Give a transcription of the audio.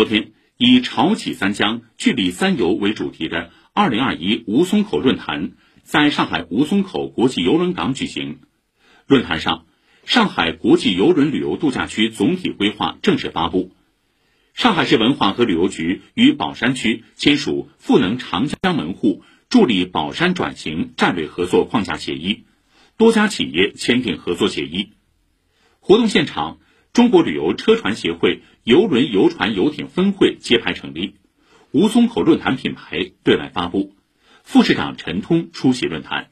昨天，以“潮起三江，聚力三游”为主题的二零二一吴淞口论坛在上海吴淞口国际邮轮港举行。论坛上，上海国际邮轮旅游度假区总体规划正式发布。上海市文化和旅游局与宝山区签署赋能长江门户、助力宝山转型战略合作框架协议，多家企业签订合作协议。活动现场，中国旅游车船协会邮轮游船游艇分会揭牌成立，吴淞口论坛品牌对外发布，副市长陈通出席论坛。